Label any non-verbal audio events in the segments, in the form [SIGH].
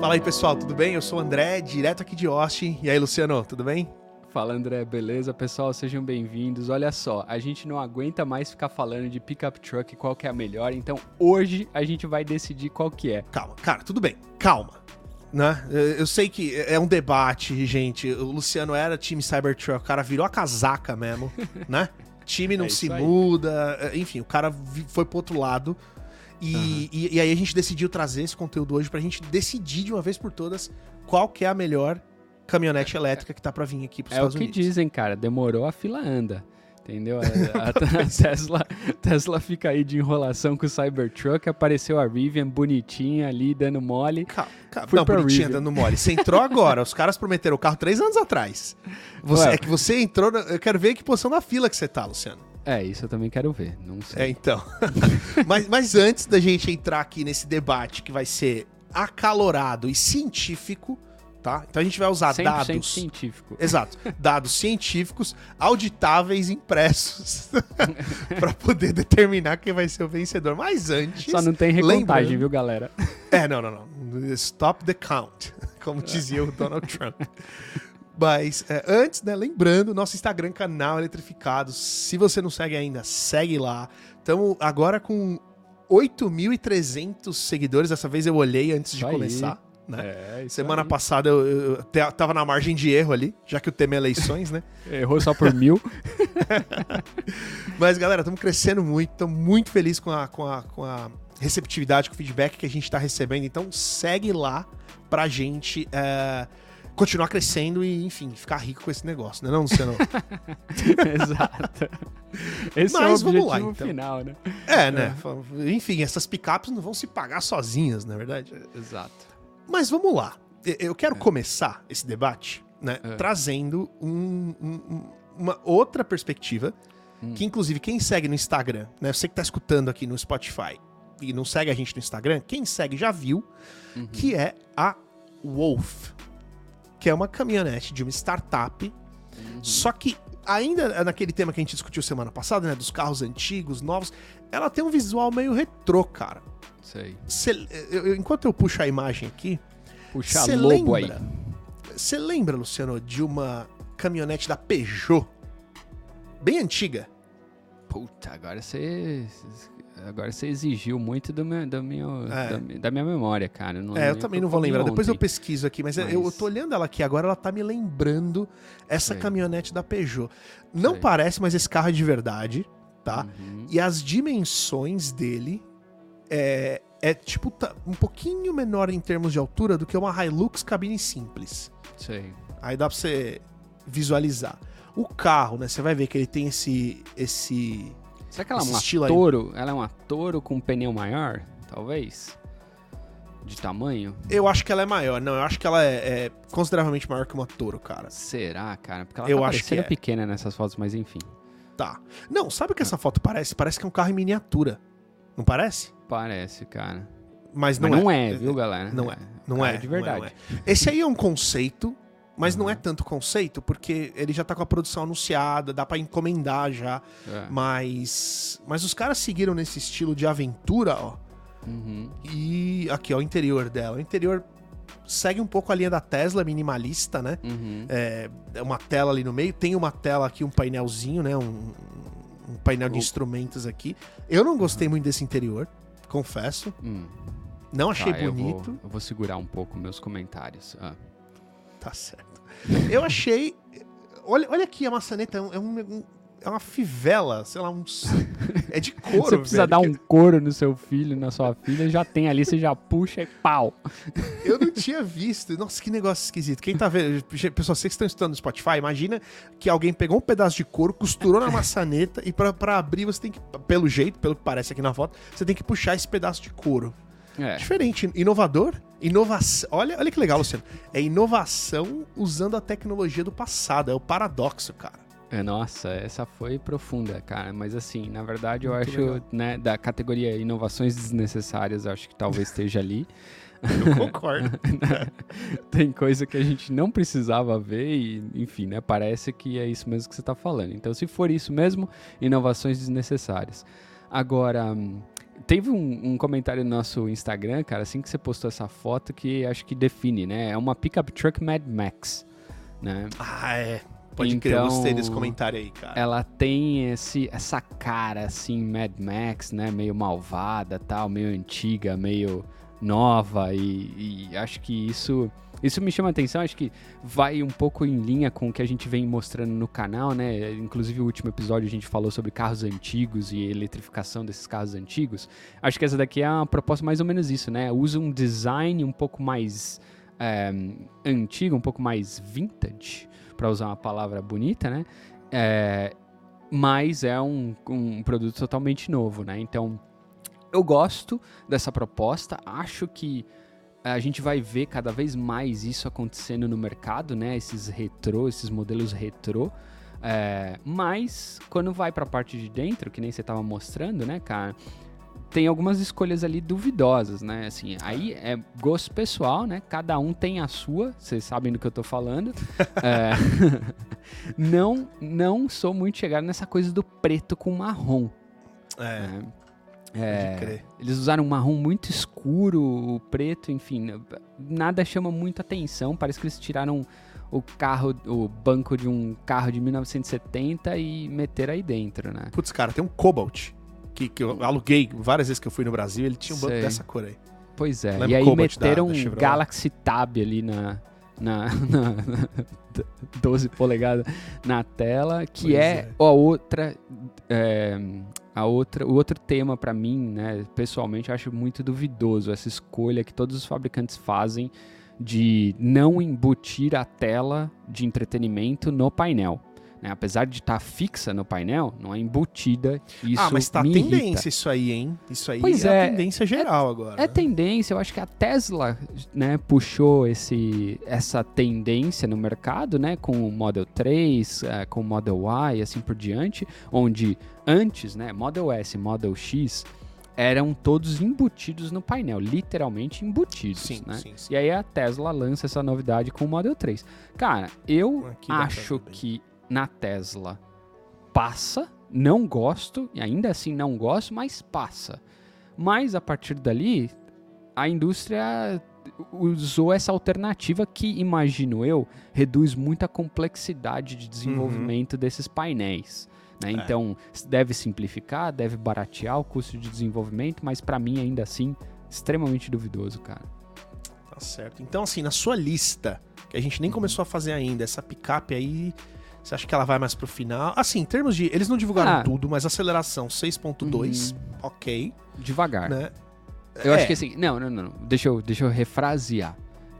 Fala aí, pessoal, tudo bem? Eu sou o André, direto aqui de Austin. E aí, Luciano, tudo bem? Fala André, beleza? Pessoal, sejam bem-vindos. Olha só, a gente não aguenta mais ficar falando de pickup truck qual que é a melhor, então hoje a gente vai decidir qual que é. Calma, cara, tudo bem, calma. Né? Eu sei que é um debate, gente. O Luciano era time Cybertruck, o cara virou a casaca mesmo, [LAUGHS] né? Time não É se aí. muda, enfim, o cara foi pro outro lado. E, Aham. e, e aí a gente decidiu trazer esse conteúdo hoje pra gente decidir de uma vez por todas qual que é a melhor caminhonete elétrica que tá pra vir aqui pros É o Estados que Unidos. dizem, cara. Demorou, a fila anda. Entendeu? [LAUGHS] A, a- a Tesla, Tesla fica aí de enrolação com o Cybertruck. Apareceu a Rivian bonitinha ali, dando mole. Calma, calma. Não, bonitinha Rivian. dando mole. Você entrou agora. Os caras prometeram o carro três anos atrás. Você, Ué. é que você entrou. na- eu quero ver que posição na fila que você tá, Luciano. É, isso eu também quero ver. Não sei. É, então. [LAUGHS] mas, mas antes da gente entrar aqui nesse debate que vai ser acalorado e científico, tá? Então a gente vai usar 100% dados. científico. Exato. Dados científicos, auditáveis, impressos, [LAUGHS] pra poder determinar quem vai ser o vencedor. Mas antes. Só não tem recontagem, viu, galera? É, não, não, não. Stop the count, [LAUGHS] como dizia o Donald Trump. Mas é, antes, né, lembrando, nosso Instagram, canal Eletrificado. Se você não segue ainda, segue lá. Estamos agora com 8.300 seguidores. Dessa vez eu olhei antes de começar. Né? É, Semana aí. passada eu, eu, eu tava na margem de erro ali, já que o tema é eleições, né? [LAUGHS] Errou só por mil. [LAUGHS] Mas, galera, estamos crescendo muito, estamos muito felizes com a, com, a, com a receptividade, com o feedback que a gente está recebendo. Então, segue lá pra gente é, continuar crescendo e, enfim, ficar rico com esse negócio, né, não, Luciano? [LAUGHS] Exato. Esse Mas é o vamos objetivo lá, então. final, né? é, né? Enfim, essas picapes não vão se pagar sozinhas, na é verdade. Exato. Mas vamos lá. Eu quero começar esse debate, né, É. trazendo um- um- uma outra perspectiva, Hum. que inclusive quem segue no Instagram, né, você que tá escutando aqui no Spotify e não segue a gente no Instagram, quem segue já viu Uhum. que é a Wolf, que é uma caminhonete de uma startup, Uhum. só que ainda naquele tema que a gente discutiu semana passada, né, dos carros antigos, novos, ela tem um visual meio retrô, cara. Sei. Cê- eu- enquanto eu puxo a imagem aqui, Puxa lobo lembra? aí. Você lembra, Luciano, de uma caminhonete da Peugeot? Bem antiga. Puta, agora você. Agora você exigiu muito do meu, do meu, É. da, da minha memória, cara. Não é, eu também não vou lembrar. Depois eu ontem. pesquiso aqui, mas, eu- eu Mas- tô olhando ela aqui agora, ela tá me lembrando essa Sei. caminhonete da Peugeot. Não Sei. parece, mas esse carro é de verdade, tá? Uhum. E as dimensões dele é, é tipo tá um pouquinho menor em termos de altura do que uma Hilux cabine simples. Sei. Aí dá pra você visualizar. O carro, né? Você vai ver que ele tem esse esse Será que ela é uma aí. touro? Ela é uma touro com um pneu maior? Talvez? De tamanho? Eu acho que ela é maior. Não, eu acho que ela é, é consideravelmente maior que uma Toro, cara. Será, cara? Porque ela Eu tá acho que é. pequena nessas fotos, mas enfim. Tá. Não, sabe o que essa foto parece? Parece que é um carro em miniatura. Não parece? Parece, cara. Mas não mas é. não é, viu, galera? Não é. Não Cara, é. de não é, verdade. não é. Esse aí é um conceito, mas não é Uhum. tanto conceito, porque ele já tá com a produção anunciada, dá pra encomendar já. É. Mas. Mas os caras seguiram nesse estilo de aventura, ó. Uhum. E aqui, ó, o interior dela. O interior segue um pouco a linha da Tesla, minimalista, né? Uhum. É, é uma tela ali no meio. Tem uma tela aqui, um painelzinho, né? Um, um painel de instrumentos aqui. Eu não gostei muito desse interior, confesso. Hum. Não achei Tá, eu vou- bonito. Eu vou, segurar um pouco meus comentários. Ah. Tá certo. Eu achei. Olha, olha aqui a maçaneta. É, um- é um- é uma fivela, sei lá, uns. É de couro, você precisa velho, dar um couro no seu filho, na sua filha, já tem ali, você já puxa e pau. Eu não tinha visto. Nossa, que negócio esquisito. Quem tá vendo, pessoal, vocês que estão estudando no Spotify, imagina que alguém pegou um pedaço de couro, costurou na maçaneta e pra, pra abrir você tem que, pelo jeito, pelo que parece aqui na foto, você tem que puxar esse pedaço de couro. É. Diferente, inovador, inovação. Olha, olha que legal, Luciano. É inovação usando a tecnologia do passado. É o paradoxo, cara. É, Nossa, essa foi profunda, cara. Mas assim, na verdade, eu Muito acho, legal. né, da categoria inovações desnecessárias, eu acho que talvez esteja ali. Eu concordo. [LAUGHS] Tem coisa que a gente não precisava ver e, enfim, né, parece que é isso mesmo que você tá falando. Então, se for isso mesmo, inovações desnecessárias. Agora, hum, teve um, um comentário no nosso Instagram, cara, assim que você postou essa foto, que acho que define, né? É uma pickup truck Mad Max, né? Ah, é. Pode crer, eu Então, gostei desse comentário aí, cara. Ela tem esse, essa cara, assim, Mad Max, né? Meio malvada, tal, meio antiga, meio nova e, e acho que isso isso me chama a atenção, acho que vai um pouco em linha com o que a gente vem mostrando no canal, né? Inclusive o último episódio a gente falou sobre carros antigos e eletrificação desses carros antigos. Acho que essa daqui é uma proposta mais ou menos isso, né? Usa um design um pouco mais é, antigo, um pouco mais vintage, para usar uma palavra bonita, né? É, mas é um, um produto totalmente novo, né? Então eu gosto dessa proposta, acho que a gente vai ver cada vez mais isso acontecendo no mercado, né? Esses retrô, esses modelos retrô. É, mas quando vai para a parte de dentro, que nem você estava mostrando, né, cara? Tem algumas escolhas ali duvidosas, né? Assim, aí é gosto pessoal, né? Cada um tem a sua, vocês sabem do que eu tô falando. [LAUGHS] É, [LAUGHS] não, não sou muito chegado nessa coisa do preto com marrom. É, né? É, eles usaram um marrom muito escuro, preto, enfim, nada chama muito atenção. Parece que eles tiraram o carro, o banco de um carro de 1970 e meteram aí dentro, né? Putz, cara, tem um Cobalt que, que eu aluguei várias vezes que eu fui no Brasil, ele tinha um banco Sei. dessa cor aí. Pois é. Lembra e aí Cobalt da- meteram da um Chevrolet? Galaxy Tab ali na, na, [LAUGHS] na, na 12 polegadas na tela, que é, é. a outra. é, a outra, o outro tema pra mim, né, pessoalmente, acho muito duvidoso essa escolha que todos os fabricantes fazem de não embutir a tela de entretenimento no painel. Né? Apesar de estar fixa no painel, não é embutida. Isso ah, mas tá me tendência irrita. isso aí, hein? Isso aí Pois é, é, a tendência geral agora. É tendência, eu acho que a Tesla, né, puxou esse, essa tendência no mercado, né, com o Model 3, eh, com o Model Y e assim por diante, onde antes, né, Model S e Model X eram todos embutidos no painel, literalmente embutidos, Sim, né? sim, sim. E aí a Tesla lança essa novidade com o Model 3. Cara, eu Aqui acho que na Tesla passa, não gosto, e ainda assim não gosto, mas passa. Mas a partir dali, a indústria usou essa alternativa que, imagino eu, reduz muito a complexidade de desenvolvimento desses painéis. né? Então, deve simplificar, deve baratear o custo de desenvolvimento, mas para mim, ainda assim, extremamente duvidoso, cara. Tá certo. Então, assim, na sua lista, que a gente nem começou a fazer ainda, essa picape aí, você acha que ela vai mais pro final? Assim, em termos de. Eles não divulgaram Ah. tudo, mas aceleração 6.2, ok, Devagar. né? Eu É. acho que assim. Não, não, não. Deixa eu, deixa eu refrasear.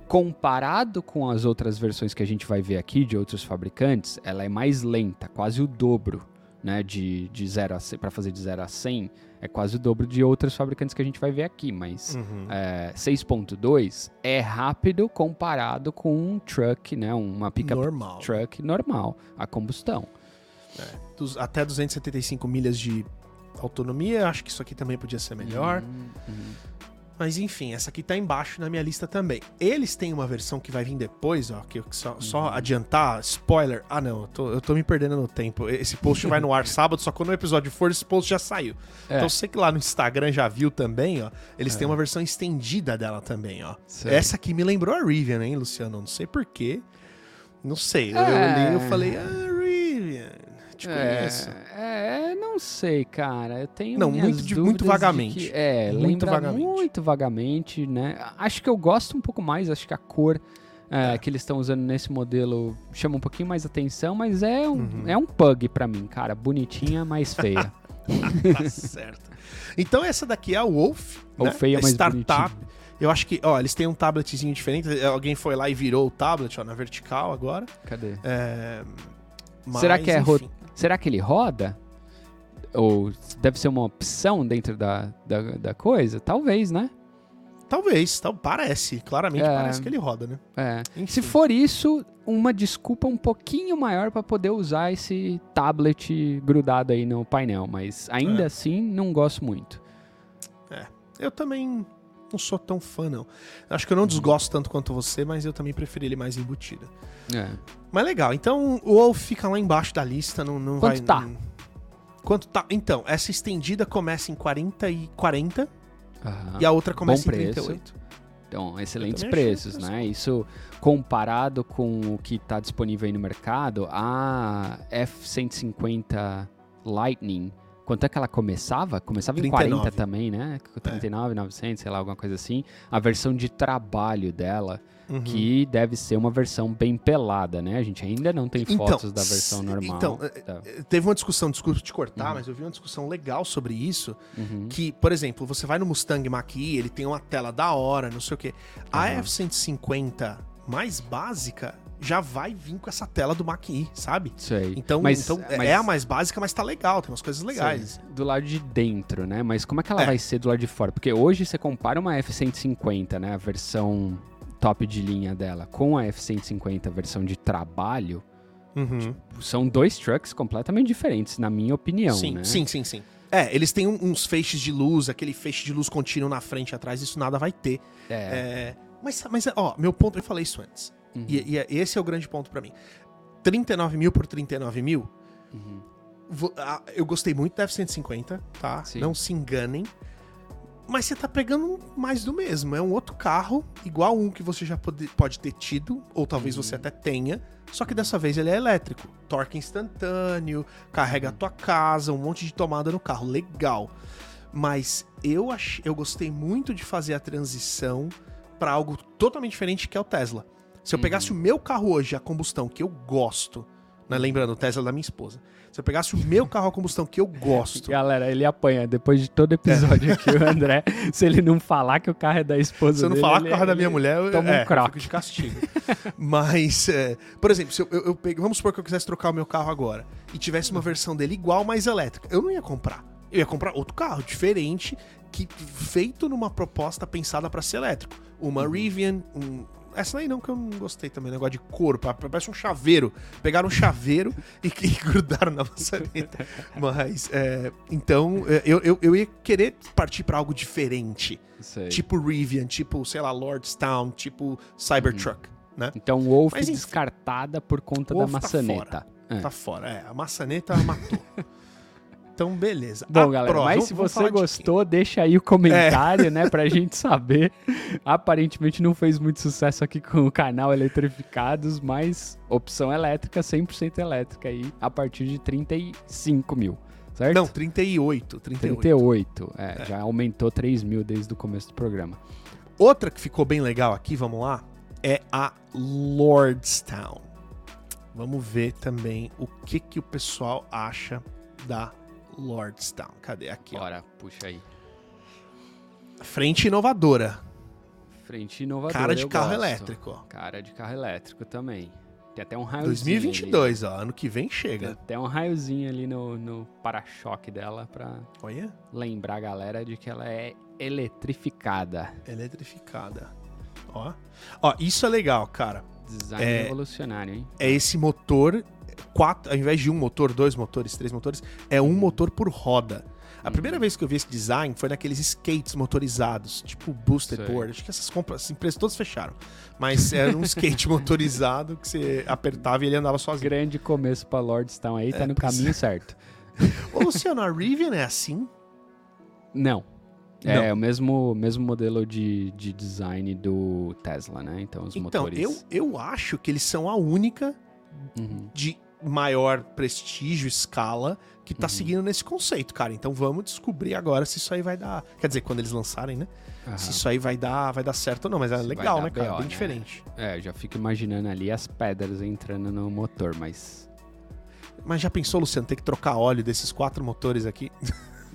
Comparado com as outras versões que a gente vai ver aqui de outros fabricantes, ela é mais lenta, quase o dobro, né? De, de 0 a 100, para fazer de 0 a 100, é quase o dobro de outros fabricantes que a gente vai ver aqui, mas Uhum. é, 6.2 é rápido comparado com um truck, né? Uma pickup Normal. truck normal, a combustão. Dos- até 275 milhas de autonomia, acho que isso aqui também podia ser melhor. Uhum, uhum. Mas enfim, essa aqui tá embaixo na minha lista também. Eles têm uma versão que vai vir depois, ó, que eu só, só Uhum. adiantar, spoiler. Ah, não, eu tô, eu tô me perdendo no tempo. Esse post vai no ar [LAUGHS] sábado, só quando o episódio for, esse post já saiu. É. Então você que lá no Instagram já viu também, ó, eles É. têm uma versão estendida dela também, ó. Sei. Essa aqui me lembrou a Rivian, hein, Luciano? Não sei porquê. Não sei. Eu É. olhei e falei, ah, te conheço. É, é, não sei, cara. Eu tenho Não, muito de- muito de vagamente. que- é, Muito lembra vagamente. muito vagamente, né? Acho que eu gosto um pouco mais, acho que a cor é, É. que eles estão usando nesse modelo chama um pouquinho mais atenção, mas é um, Uhum. é um pug pra mim, cara. Bonitinha, mas feia. [LAUGHS] tá certo. Então essa daqui é a Wolf, Ou né? feia, É mas startup. Eu acho que, ó, eles têm um tabletzinho diferente. Alguém foi lá e virou o tablet, ó, na vertical agora. Cadê? É, Será mas, que é enfim. Será que ele roda? Ou deve ser uma opção dentro da, da, da coisa? Talvez, né? Talvez, tal, parece. Claramente É. parece que ele roda, né? É. Se for isso, uma desculpa um pouquinho maior para poder usar esse tablet grudado aí no painel, mas ainda É. assim não gosto muito. Eu também não sou tão fã, não. Acho que eu não desgosto tanto quanto você, mas eu também preferi ele mais embutido. É. Mas legal, então o Wolf fica lá embaixo da lista, não, não Quanto vai... tá? não- Quanto tá? Então, essa estendida começa em 40 e 40 Aham. e a outra começa Bom em preço. 38. Então, excelentes preços, né? Isso comparado com o que está disponível aí no mercado, a F-150 Lightning, quanto é que ela começava? Começava em 39. 40 também, né? 39, 900, sei lá, alguma coisa assim. A versão de trabalho dela, Uhum. que deve ser uma versão bem pelada, né? A gente ainda não tem Então, fotos da versão normal. então, eh, Tá. Teve uma discussão, desculpa te cortar, mas eu vi uma discussão legal sobre isso. Uhum. Que, por exemplo, você vai no Mustang Mach-E, ele tem uma tela da hora, não sei o quê. A Aham. F-150 mais básica já vai vir com essa tela do Mach-E, sabe? Isso aí. Então, Mas- então mas- é a mais básica, mas tá legal, tem umas coisas legais. Sim, do lado de dentro, né? Mas como é que ela É. vai ser do lado de fora? Porque hoje você compara uma F-150, né? A versão top de linha dela, com a F-150, a versão de trabalho, Uhum. são dois trucks completamente diferentes, na minha opinião, sim, né? sim, sim, sim. É, eles têm uns feixes de luz, aquele feixe de luz contínuo na frente e atrás, isso nada vai ter. É. É, mas, mas, ó, meu ponto, eu falei isso antes. Uhum. E, e esse é o grande ponto pra mim. 39 mil por 39 mil, Uhum. eu gostei muito da F-150, tá? Sim. Não se enganem. Mas você tá pegando mais do mesmo. É um outro carro, igual um que você já pode, pode ter tido, ou talvez Uhum. você até tenha, só que dessa vez ele é elétrico. Torque instantâneo, carrega a tua casa, um monte de tomada no carro. Legal. Mas eu, ach, eu gostei muito de fazer a transição para algo totalmente diferente que é o Tesla. Se eu pegasse o meu carro hoje, a combustão, que eu gosto, né, lembrando, o Tesla da minha esposa. Se eu pegasse o meu carro a combustão que eu gosto, [LAUGHS] Galera, ele apanha depois de todo episódio aqui, o André. [LAUGHS] se ele não falar que o carro é da esposa Se eu não dele, falar que o carro é da minha mulher, eu, toma um é, eu croque. fico de castigo. [LAUGHS] Mas, é, por exemplo, se eu, eu, eu pegue- vamos supor que eu quisesse trocar o meu carro agora e tivesse uma versão dele igual, mas elétrica. Eu não ia comprar. Eu ia comprar outro carro, diferente, que feito numa proposta pensada para ser elétrico. Uma Uhum. Rivian, um- essa aí não que eu não gostei também, negócio de couro, pa- parece um chaveiro. Pegaram um chaveiro [LAUGHS] e, e grudaram na maçaneta. [LAUGHS] Mas, é, então, é, eu, eu, eu ia querer partir para algo diferente. Sei. Tipo Rivian, tipo, sei lá, Lordstown, tipo Cybertruck, né? Então, Wolf Mas, descartada por conta Wolf da tá maçaneta. É. Tá fora. É, a maçaneta matou. [LAUGHS] então, beleza. Bom, A galera, próxima- mas se você falar de É. gostou, deixa aí o comentário, né, pra gente saber. [LAUGHS] Aparentemente não fez muito sucesso aqui com o canal Eletrificados, mas opção elétrica, 100% elétrica aí, a partir de 35 mil, certo? Não, 38, 38. 38, é, já aumentou 3 mil desde o começo do programa. Outra que ficou bem legal aqui, vamos lá, é a Lordstown. Vamos ver também o que, que o pessoal acha da Lordstown. Cadê aqui? ó? Bora, puxa aí. Frente inovadora. Frente inovadora, Cara de carro gosto. elétrico. ó. Cara de carro elétrico também. Tem até um raiozinho 2022, ó. Ano que vem ali. Tem chega. até um raiozinho ali no, no para-choque dela pra Olha. lembrar a galera de que ela é eletrificada. Eletrificada. Ó. Ó, isso é legal, cara. Design É- revolucionário, hein? É esse motor, quatro, ao invés de um motor, dois motores, três motores, é um motor por roda. A primeira vez que eu vi esse design foi naqueles skates motorizados, tipo Boosted Sei. Board. Acho que essas compras, as empresas todas fecharam. Mas era um [LAUGHS] skate motorizado que você apertava e ele andava sozinho. Grande começo pra Lordstown aí, tá É, no caminho certo. [LAUGHS] Ô, Luciano, a Rivian é assim? Não. É Não. o mesmo, mesmo modelo de, de design do Tesla, né? Então os Então, motores. eu, eu acho que eles são a única Uhum. de maior prestígio, escala, que tá Uhum. seguindo nesse conceito, cara. Então vamos descobrir agora se isso aí vai dar. Quer dizer, quando eles lançarem, né? Aham. Se isso aí vai dar, vai dar certo ou não. Mas é Se legal, né, cara? BO, Bem né? diferente. É, já fico imaginando ali as pedras entrando no motor, mas. Mas já pensou, Luciano, ter que trocar óleo desses quatro motores aqui?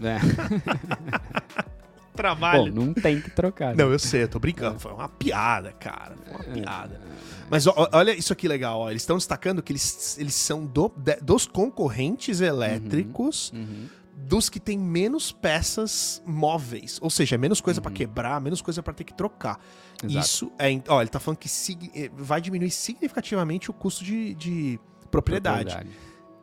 É. [LAUGHS] Bom, Trabalho. não tem que trocar. né? Não, eu sei, eu tô brincando. Foi uma piada, cara. Foi uma piada. Mas ó, olha isso aqui legal, ó. Eles estão destacando que eles, eles são do- de- dos concorrentes elétricos Uhum. dos que têm menos peças móveis. Ou seja, é menos coisa pra Uhum. quebrar, menos coisa pra ter que trocar. Exato. Isso é. Ó, ele tá falando que eh, vai diminuir significativamente o custo de, de propriedade.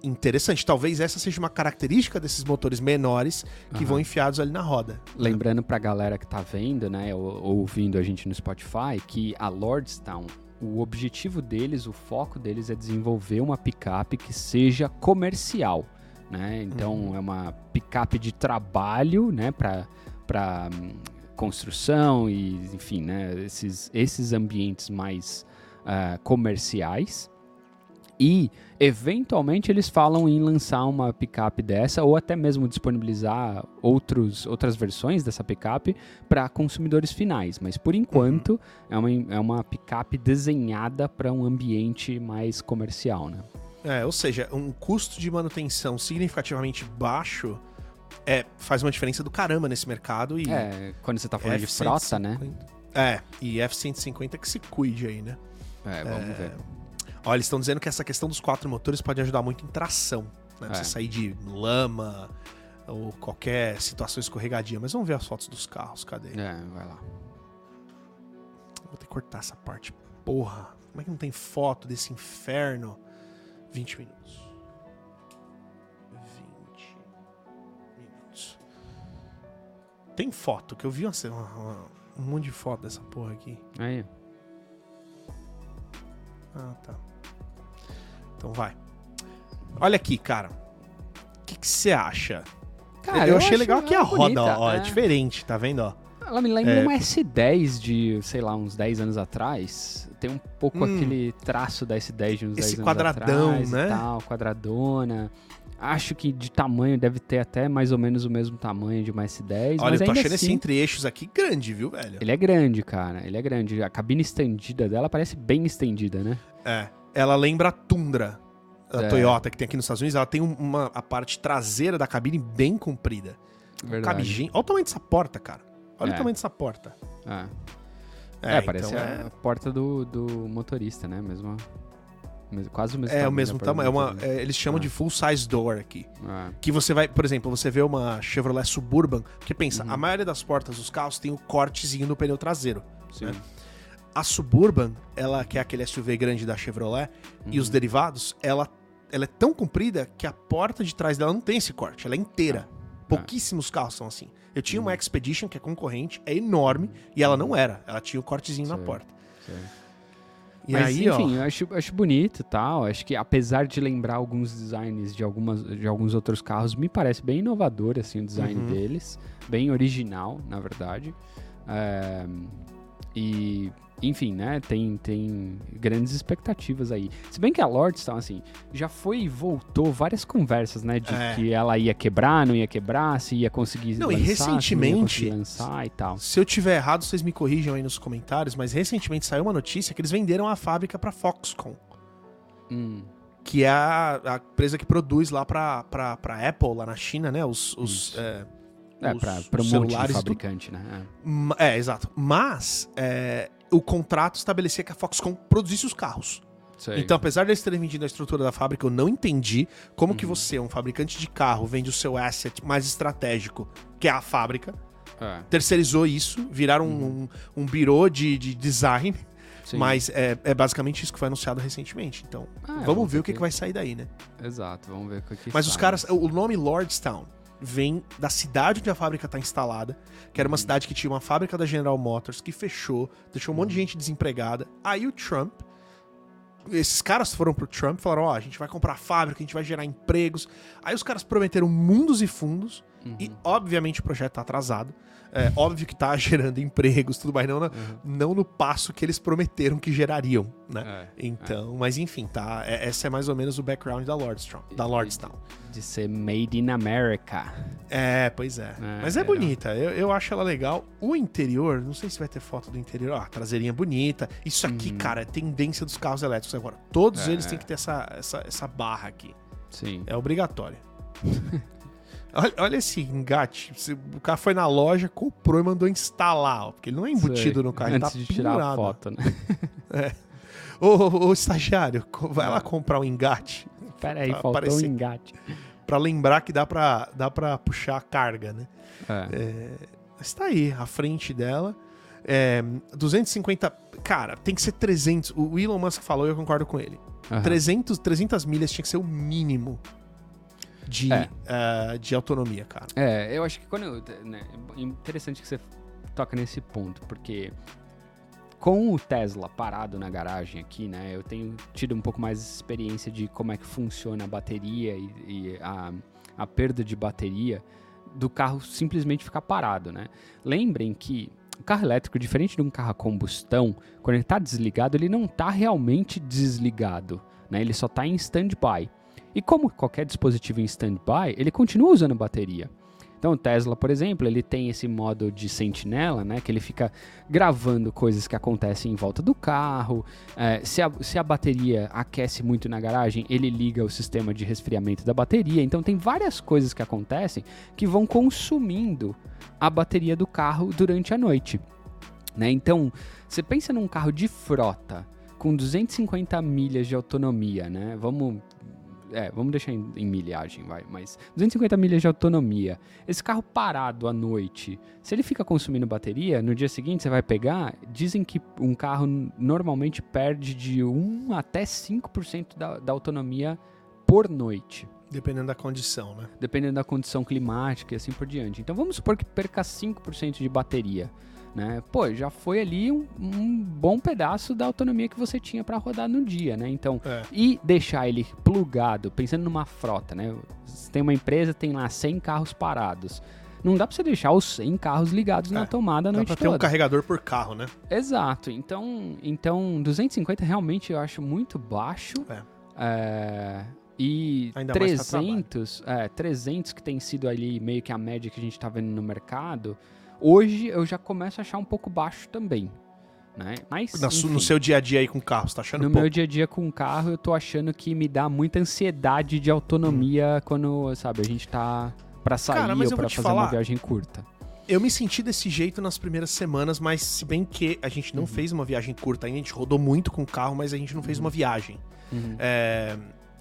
Interessante. Talvez essa seja uma característica desses motores menores que Aham. vão enfiados ali na roda. Lembrando pra galera que tá vendo, né, ou, ou ouvindo a gente no Spotify, que a Lordstown, o objetivo deles, o foco deles é desenvolver uma picape que seja comercial. né? Então é uma picape de trabalho, né, para para construção e enfim, né, esses esses ambientes mais ah, comerciais. E, eventualmente, eles falam em lançar uma picape dessa, ou até mesmo disponibilizar outros, outras versões dessa picape para consumidores finais. Mas, por enquanto, é, uma, é uma picape desenhada para um ambiente mais comercial, né? É, ou seja, um custo de manutenção significativamente baixo é, faz uma diferença do caramba nesse mercado. E É, quando você tá falando de frota, né? É, e F-150 que se cuide aí, né? É, vamos ver. Olha, eles estão dizendo que essa questão dos quatro motores pode ajudar muito em tração. Né? Pra É. Você sair de lama ou qualquer situação escorregadia. Mas vamos ver as fotos dos carros. Cadê? É, vai lá. Vou ter que cortar essa parte. Porra, como é que não tem foto desse inferno? 20 minutos. 20 minutos. Tem foto, que eu vi uma, uma- um monte de foto dessa porra aqui. Aí. Ah, tá. Então vai. Olha aqui, cara. O que você acha? Cara, eu, achei acho legal que a ela roda, bonita, ó, é. é. diferente, tá vendo, ó? Ela me lembra É. uma S10 de, sei lá, uns 10 anos atrás. Tem um pouco Hum. aquele traço da S10 de uns Esse 10 anos quadradão, atrás né? e tal, quadradona. Acho que de tamanho deve ter até mais ou menos o mesmo tamanho de uma S10, Olha, mas eu tô achando esse assim, entre-eixos aqui grande, viu, velho? ele é grande, cara. Ele é grande. A cabine estendida dela parece bem estendida, né? É. Ela lembra a Tundra da É. Toyota que tem aqui nos Estados Unidos. Ela tem um- uma, a parte traseira da cabine bem comprida. Verdade. Cabe gente. Olha o tamanho dessa porta, cara. Olha É. o tamanho dessa porta. É, É, É, parece então a porta do, do motorista, né? Mesmo, mes- quase o mesmo é, é o mesmo tamanho. É uma, é, eles chamam Ah. de full size door aqui. É. Que você vai, por exemplo, você vê uma Chevrolet Suburban, porque pensa, Uhum. a maioria das portas dos carros tem o cortezinho no pneu traseiro. Sim. né? A Suburban, ela que é aquele SUV grande da Chevrolet, e Uhum. os derivados, ela, ela é tão comprida que a porta de trás dela não tem esse corte, ela é inteira. Pouquíssimos carros são assim. Eu tinha Uhum. uma Expedition, que é concorrente, é enorme, e ela não era. Ela tinha o cortezinho na porta. Sei. E Mas, aí, enfim, ó. eu acho, acho bonito e tal. Acho que apesar de lembrar alguns designs de, algumas, de alguns outros carros, me parece bem inovador assim, o design Uhum. deles. Bem original, na verdade. É, e, enfim, né? Tem, tem grandes expectativas aí. Se bem que a Lordstown, assim, já foi e voltou várias conversas, né? De É. que ela ia quebrar, não ia quebrar, se ia conseguir Não, e lançar, não ia recentemente- conseguir lançar e tal. Se eu tiver errado, vocês me corrijam aí nos comentários, mas recentemente saiu uma notícia que eles venderam a fábrica pra Foxconn. Hum, que é a, a empresa que produz lá pra, pra, pra Apple, lá na China, né? Os, os, é, é, os- pra, pra um monte de e fabricante, né? É. É, exato. Mas é, o contrato estabelecia que a Foxconn produzisse os carros. Sei. Então, apesar de eles terem vendido a estrutura da fábrica, eu não entendi como que Uhum. você, um fabricante de carro, vende o seu asset mais estratégico, que é a fábrica, É, terceirizou isso, viraram Uhum. um, um birô de, de design, sim. mas é, é basicamente isso que foi anunciado recentemente. Então, Ah, é, vamos ver o que, ter que vai sair daí, né? Exato, vamos ver o que que Mas os caras, o nome Lordstown vem da cidade onde a fábrica está instalada, que era uma cidade que tinha uma fábrica da General Motors que fechou, deixou um monte de gente desempregada. Aí o Trump, esses caras foram pro Trump e falaram: Ó, a gente vai comprar a fábrica, a gente vai gerar empregos. Aí os caras prometeram mundos e fundos, Uhum. e obviamente o projeto tá atrasado. É óbvio que tá [LAUGHS] gerando empregos, tudo mais, não, na- Uhum. não no passo que eles prometeram que gerariam, né? É, Então, mas enfim, tá? É- essa é mais ou menos o background da Lordstown. Da Lordstown. de ser made in America. É, pois é. É, Mas é bonita, eu, eu acho ela legal. O interior, não sei se vai ter foto do interior. Ah, traseirinha bonita. Isso aqui, Uhum. cara, é tendência dos carros elétricos agora. Todos É, eles é. têm que ter essa, essa, essa barra aqui. Sim. É obrigatório. [LAUGHS] olha, olha esse engate. O carro foi na loja, comprou e mandou instalar, ó, porque ele não é embutido Sei. no carro, ele Antes tá de tirar a foto, né? [LAUGHS] Ô, ô, ô, estagiário, vai lá comprar um engate Pera aí, faltou um engate. pra lembrar que dá pra, dá pra puxar a carga, né? É. Está aí, a frente dela. É, 250. Cara, tem que ser 300. O Elon Musk falou e eu concordo com ele. Aham. 300, 300 milhas tinha que ser o mínimo de, É. ah, de autonomia, cara. É, eu acho que quando. eu- Né, é interessante que você toca nesse ponto, porque com o Tesla parado na garagem aqui, né, eu tenho tido um pouco mais de experiência de como é que funciona a bateria e, e a, a perda de bateria do carro simplesmente ficar parado, né? Lembrem que o carro elétrico, diferente de um carro a combustão, quando ele está desligado, ele não está realmente desligado, né? Ele só está em standby. E como qualquer dispositivo em standby, ele continua usando bateria. Então, o Tesla, por exemplo, ele tem esse modo de sentinela, né? Que ele fica gravando coisas que acontecem em volta do carro. É, se, a, se a bateria aquece muito na garagem, ele liga o sistema de resfriamento da bateria. Então, tem várias coisas que acontecem que vão consumindo a bateria do carro durante a noite. Né? Então, você pensa num carro de frota com 250 milhas de autonomia, né? Vamos é, vamos deixar em, em, milhagem, vai. Mas 250 milhas de autonomia. Esse carro parado à noite, se ele fica consumindo bateria, no dia seguinte você vai pegar. Dizem que um carro normalmente perde de 1 até 5% da, da autonomia por noite. Dependendo da condição, né? Dependendo da condição climática e assim por diante. Então vamos supor que perca 5% de bateria né? Pô, já foi ali um, um bom pedaço da autonomia que você tinha para rodar no dia, né? Então, é. e deixar ele plugado, pensando numa frota, né? Você tem uma empresa, tem lá 100 carros parados. Não dá pra você deixar os 100 carros ligados é, na tomada a noite dá pra toda. ter um carregador por carro, né? Exato. Então, então 250 realmente eu acho muito baixo. É. é e Ainda 300, é, 300 que tem sido ali meio que a média que a gente tá vendo no mercado, Hoje eu já começo a achar um pouco baixo também. Né? Mas, Na, enfim, no seu dia a dia aí com o carro, você tá achando No pouco? meu dia a dia com o carro, eu tô achando que me dá muita ansiedade de autonomia hum. quando, sabe, a gente tá pra sair Cara, ou pra fazer falar, uma viagem curta. Eu me senti desse jeito nas primeiras semanas, mas se bem que a gente não uhum. fez uma viagem curta ainda, a gente rodou muito com o carro, mas a gente não fez uhum. uma viagem. Uhum. É,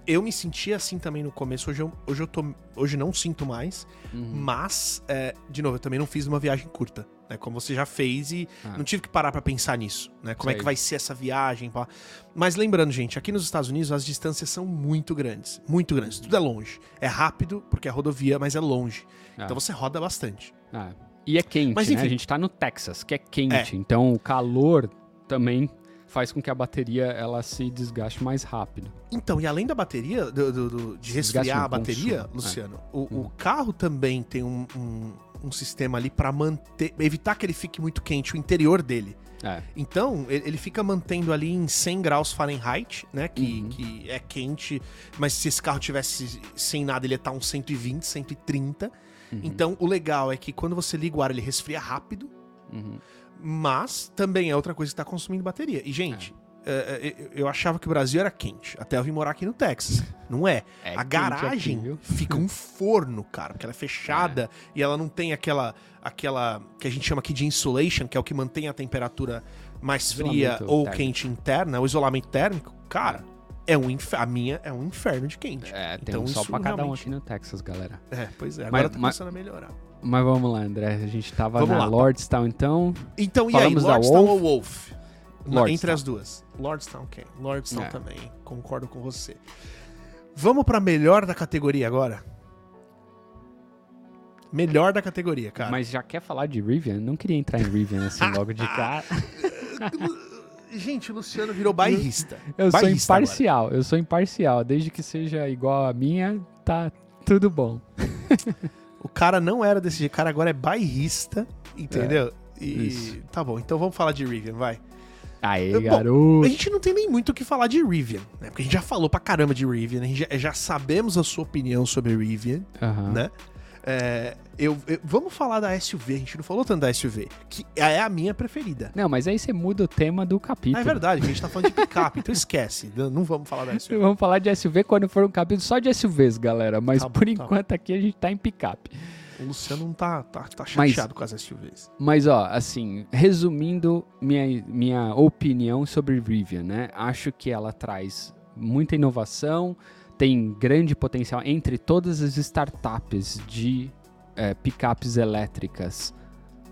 eu me sentia assim também no começo. Hoje eu, hoje eu tô, hoje não sinto mais. Uhum. Mas, é, de novo, eu também não fiz uma viagem curta. Né, como você já fez e ah. não tive que parar para pensar nisso, né? Como Sei. é que vai ser essa viagem, pá. Mas lembrando, gente, aqui nos Estados Unidos as distâncias são muito grandes, muito grandes. Tudo é longe. É rápido porque é rodovia, mas é longe. Ah. Então você roda bastante. Ah. E é quente, mas, né? A gente tá no Texas, que é quente. É. Então o calor também faz com que a bateria ela se desgaste mais rápido. Então, e além da bateria, do, do, do de resfriar a bateria, consumo. Luciano, é. o, hum. o, carro também tem um, um, um sistema ali para manter, evitar que ele fique muito quente, o interior dele. É. Então, ele fica mantendo ali em 100 graus Fahrenheit, né? Que, uhum. que é quente, mas se esse carro tivesse sem nada, ele ia estar uns 120, 130. Uhum. Então, o legal é que quando você liga o ar, ele resfria rápido. Uhum. Mas também é outra coisa que está consumindo bateria. E, gente, é. É, eu achava que o Brasil era quente, até eu vim morar aqui no Texas. [LAUGHS] Não é. é a garagem aqui, fica um forno, cara, porque ela é fechada é. e ela não tem aquela, aquela que a gente chama aqui de insulation, que é o que mantém a temperatura mais fria ou térmico. quente interna, o isolamento térmico. Cara, é um a minha é um inferno de quente. É, tem então, um sol pra cada um aqui no Texas, galera. É, pois é. Agora mas, tá começando mas... a melhorar. Mas vamos lá, André. A gente tava vamos na lá. Lordstown, então. Então, e aí, Lordstown ou Wolf? Lordstown. Entre as duas. Lordstown, ok. Lordstown é. também. Concordo com você. Vamos pra melhor da categoria agora? Melhor da categoria, cara. Mas já quer falar de Rivian? Não queria entrar em Rivian assim [LAUGHS] logo de cara. [LAUGHS] Gente, o Luciano virou bairrista. Eu bairrista sou imparcial, agora. eu sou imparcial. Desde que seja igual a minha, tá tudo bom. [LAUGHS] O cara não era desse jeito, o cara agora é bairrista, entendeu? É, e isso. tá bom, então vamos falar de Rivian, vai. Aê, bom, garoto. A gente não tem nem muito o que falar de Rivian, né? Porque a gente já falou pra caramba de Rivian, a gente já, já sabemos a sua opinião sobre Rivian, uhum. né? É, eu, eu, vamos falar da SUV, a gente não falou tanto da SUV, que é a minha preferida. Não, mas aí você muda o tema do capítulo. Ah, é verdade, a gente tá falando de picape, então esquece, não vamos falar da SUV. [LAUGHS] Vamos falar de SUV quando for um capítulo só de SUVs, galera, mas tá por tá enquanto aqui a gente tá em picape. O Luciano não tá, tá, tá chateado mas, com as SUVs. Mas, ó, assim, resumindo minha, minha opinião sobre Rivian, né? Acho que ela traz muita inovação, tem grande potencial entre todas as startups de é, picapes elétricas,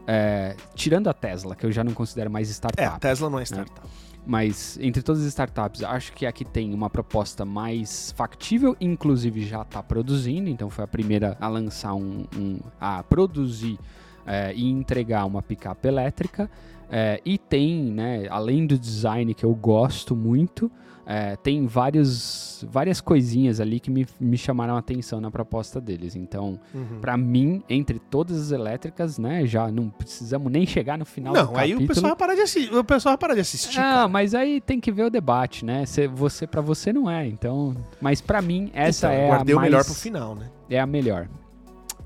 é, tirando a Tesla, que eu já não considero mais startup. É, a Tesla não é né? startup. Né? Mas entre todas as startups, acho que aqui tem uma proposta mais factível, inclusive já está produzindo, então foi a primeira a lançar um, um a produzir é, e entregar uma picape elétrica. É, e tem, né, além do design que eu gosto muito, é, tem vários, várias coisinhas ali que me, me chamaram a atenção na proposta deles. Então, Uhum. pra mim, entre todas as elétricas, né, já não precisamos nem chegar no final do Não, aí o pessoal vai parar de assistir. O pessoal vai parar de assistir. Ah, cara. mas aí tem que ver o debate, né? Cê, você para você não é, então. Mas pra mim essa Então, é a guardei mais, o melhor pro final, né? É a melhor.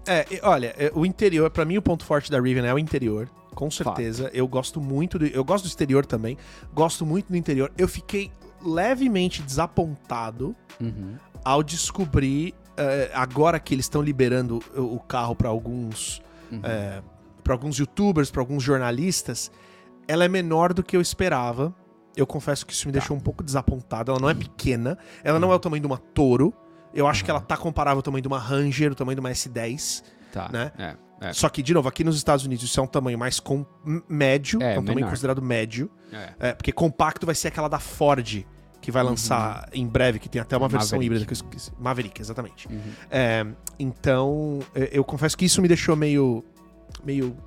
É, olha, é, o interior, pra mim o ponto forte da Riven é o interior, com certeza. Eu gosto muito do, eu gosto do exterior também, gosto muito do interior. Eu fiquei levemente desapontado Uhum. ao descobrir eh, agora que eles estão liberando o, carro pra alguns Uhum. é, para alguns youtubers, pra alguns jornalistas, ela é menor do que eu esperava. Eu confesso que isso me Tá. deixou um pouco desapontado. Ela não é pequena, ela não é o tamanho de uma Toro. Eu acho que ela tá comparável ao tamanho de uma Ranger, o tamanho de uma S10. Tá. né? É, é. Só que, de novo, aqui nos Estados Unidos isso é um tamanho mais com... médio, É, é um tamanho menor. considerado médio. é. É, porque compacto vai ser aquela da Ford, que vai lançar em breve, que tem até uma versão Uhum. Maverick. híbrida que eu esqueci. Maverick, exatamente. Uhum. É, então, eu confesso que isso me deixou meio. meio.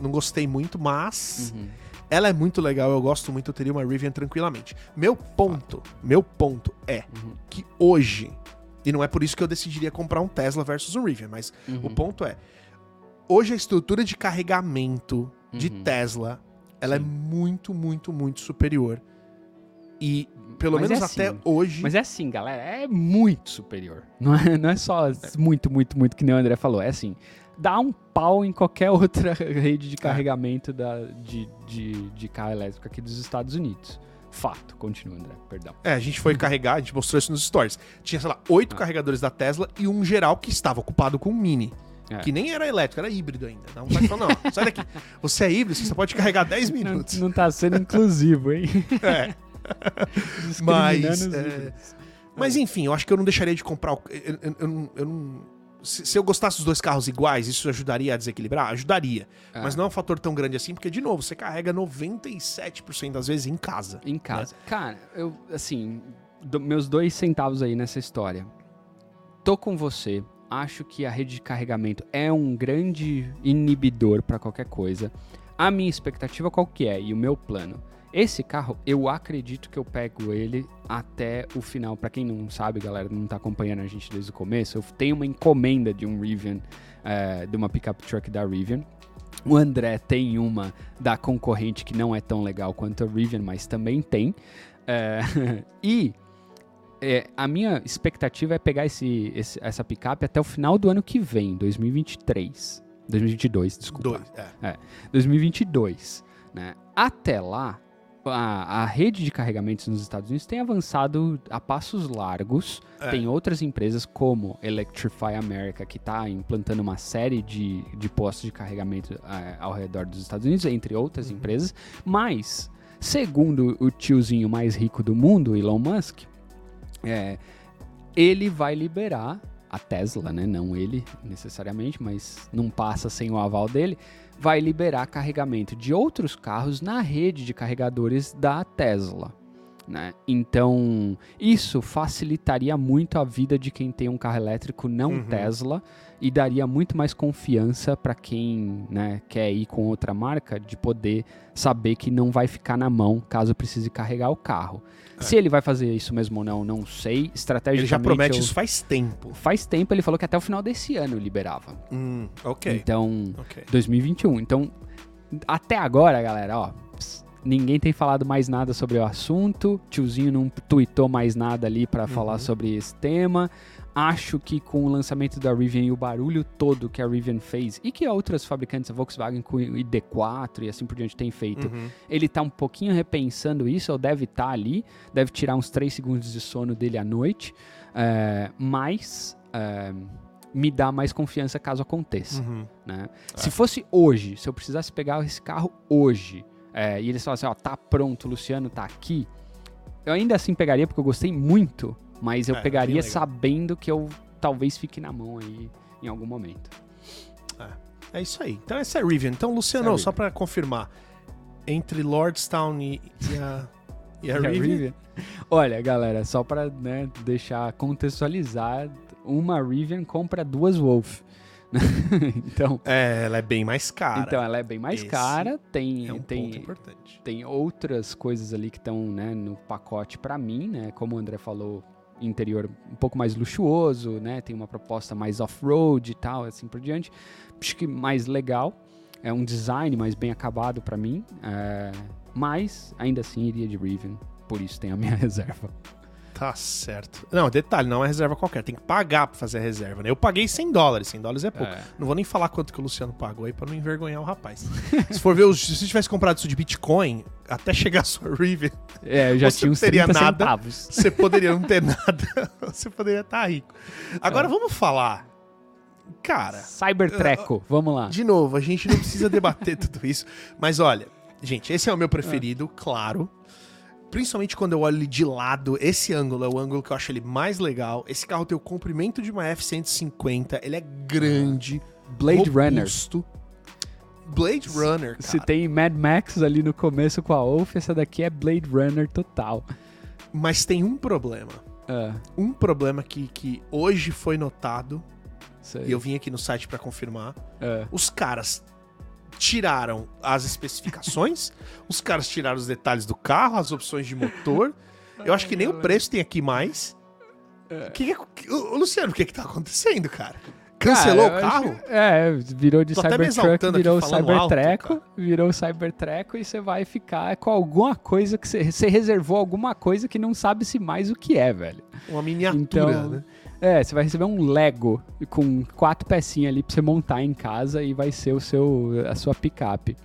Não gostei muito, mas Uhum. ela é muito legal, eu gosto muito, eu teria uma Rivian tranquilamente. Meu ponto, meu ponto é Uhum. que hoje, e não é por isso que eu decidiria comprar um Tesla versus um Rivian, mas Uhum. o ponto é, hoje a estrutura de carregamento de Uhum. Tesla, ela Sim. é muito, muito, muito superior. E pelo Mas menos é até assim. hoje, Mas é assim, galera, é muito superior. Não é, não é só muito, muito, muito, que nem o André falou. É assim, dá um pau em qualquer [LAUGHS] outra rede de carregamento da, de, de, de carro elétrico aqui dos Estados Unidos. Fato. Continua, André, perdão. É, a gente foi carregar, a gente mostrou isso nos stories. Tinha, sei lá, oito Ah. carregadores da Tesla e um geral que estava ocupado com um Mini. É. Que nem era elétrico, era híbrido ainda. Não vai falar, não. Sai daqui. Você é híbrido, você só pode carregar 10 Não, minutos. não tá sendo inclusivo, hein? É. [LAUGHS] Mas, os é. Mas enfim, eu acho que eu não deixaria de comprar. o- eu- eu- eu não- eu não- se, eu gostasse dos dois carros iguais, isso ajudaria a desequilibrar? Ajudaria. É. Mas não é um fator tão grande assim, porque, de novo, você carrega 97% das vezes em casa. Em casa. Cara, eu, assim, do- meus dois centavos aí nessa história. Tô com você. Acho que a rede de carregamento é um grande inibidor pra qualquer coisa. A minha expectativa qual que é e o meu plano? Esse carro, eu acredito que eu pego ele até o final. Pra quem não sabe, galera, não tá acompanhando a gente desde o começo, eu tenho uma encomenda de um Rivian, eh, de uma pickup truck da Rivian. O André tem uma da concorrente que não é tão legal quanto a Rivian, mas também tem. É, [LAUGHS] e é, a minha expectativa é pegar esse, esse- essa picape até o final do ano que vem, 2023. 2022, desculpa. Dois. É. 2022. Né? Até lá, a, a rede de carregamentos nos Estados Unidos tem avançado a passos largos. É. Tem outras empresas como Electrify America, que está implantando uma série de, de postos de carregamento eh, ao redor dos Estados Unidos, entre outras Uhum. empresas. Mas, segundo o tiozinho mais rico do mundo, Elon Musk, é, ele vai liberar a Tesla, né? Não ele necessariamente, mas não passa sem o aval dele. Vai liberar carregamento de outros carros na rede de carregadores da Tesla. Né? Então, isso facilitaria muito a vida de quem tem um carro elétrico não Uhum. Tesla e daria muito mais confiança para quem né, quer ir com outra marca de poder saber que não vai ficar na mão caso precise carregar o carro. Se ele vai fazer isso mesmo ou não, não sei. Estrategicamente, Ele já promete eu- isso faz tempo. Faz tempo ele falou que até o final desse ano liberava. Hum, ok. Então, Ok. 2021. Então, até agora, galera, ó, ninguém tem falado mais nada sobre o assunto. Tiozinho não tweetou mais nada ali pra falar sobre esse tema. Acho que com o lançamento da Rivian e o barulho todo que a Rivian fez e que outras fabricantes, a Volkswagen com o ID4 e assim por diante, têm feito, Uhum. ele tá um pouquinho repensando isso, ou deve estar ali, deve tirar uns 3 segundos de sono dele à noite, é, mas é, me dá mais confiança caso aconteça. Uhum. né? Se fosse hoje, se eu precisasse pegar esse carro hoje, é, e eles falassem, ó, tá pronto, o Luciano tá aqui, eu ainda assim pegaria porque eu gostei muito, mas eu É, pegaria sabendo que eu talvez fique na mão aí em algum momento. É isso aí. Então essa é a Rivian. Então, Luciano, é só pra confirmar, entre Lordstown e, e a, e a [LAUGHS] E a Rivian? Olha, galera, só pra né, deixar contextualizar, uma Rivian compra duas Wolf. [LAUGHS] então, É, ela é bem mais cara. então ela é bem mais esse cara, tem é um tem tem outras coisas ali que estão né, no pacote pra mim, né? Como o André falou, interior um pouco mais luxuoso, né? Tem uma proposta mais off-road e tal, assim por diante. Acho que mais legal. É um design mais bem acabado pra mim. é, mas ainda assim iria de Rivian. Por isso tem a minha [LAUGHS] reserva. Tá certo. Não, detalhe, não é reserva qualquer. Tem que pagar pra fazer a reserva, né? Eu paguei 100 dólares. 100 dólares é pouco. É. Não vou nem falar quanto que o Luciano pagou aí pra não envergonhar o rapaz. [LAUGHS] se for ver, se você tivesse comprado isso de Bitcoin, até chegar a sua Rivian, É, eu já Você tinha não uns teria 30 nada. centavos. você poderia não ter [LAUGHS] nada. você poderia estar rico. Agora É. vamos falar. Cara, Cybertreco, vamos lá. de novo, a gente não precisa debater [LAUGHS] tudo isso. Mas olha, gente, esse é o meu preferido, claro. Principalmente quando eu olho ele de lado, esse ângulo é o ângulo que eu acho ele mais legal. Esse carro tem o comprimento de uma F-150, ele é grande, Blade Runner. robusto. Blade Runner, cara. Se tem Mad Max ali no começo com a Wolf, essa daqui é Blade Runner total. Mas tem um problema. Ah, Um problema que, que hoje foi notado, aí. e eu vim aqui no site pra confirmar. Ah, Os caras tiraram as especificações, [LAUGHS] os caras tiraram os detalhes do carro, as opções de motor. [LAUGHS] Eu acho que nem o preço tem aqui mais. Que que- ô, ô, Luciano, o que que tá acontecendo, cara? Cancelou Cara, o carro? acho- É, virou de Cybertruck, virou Cybertreco, virou Cybertreco e você vai ficar com alguma coisa que você, você reservou alguma coisa que não sabe se mais o que é, velho. Uma miniatura, Então, né? É, você vai receber um Lego com quatro pecinhas ali pra você montar em casa e vai ser o seu a sua picape.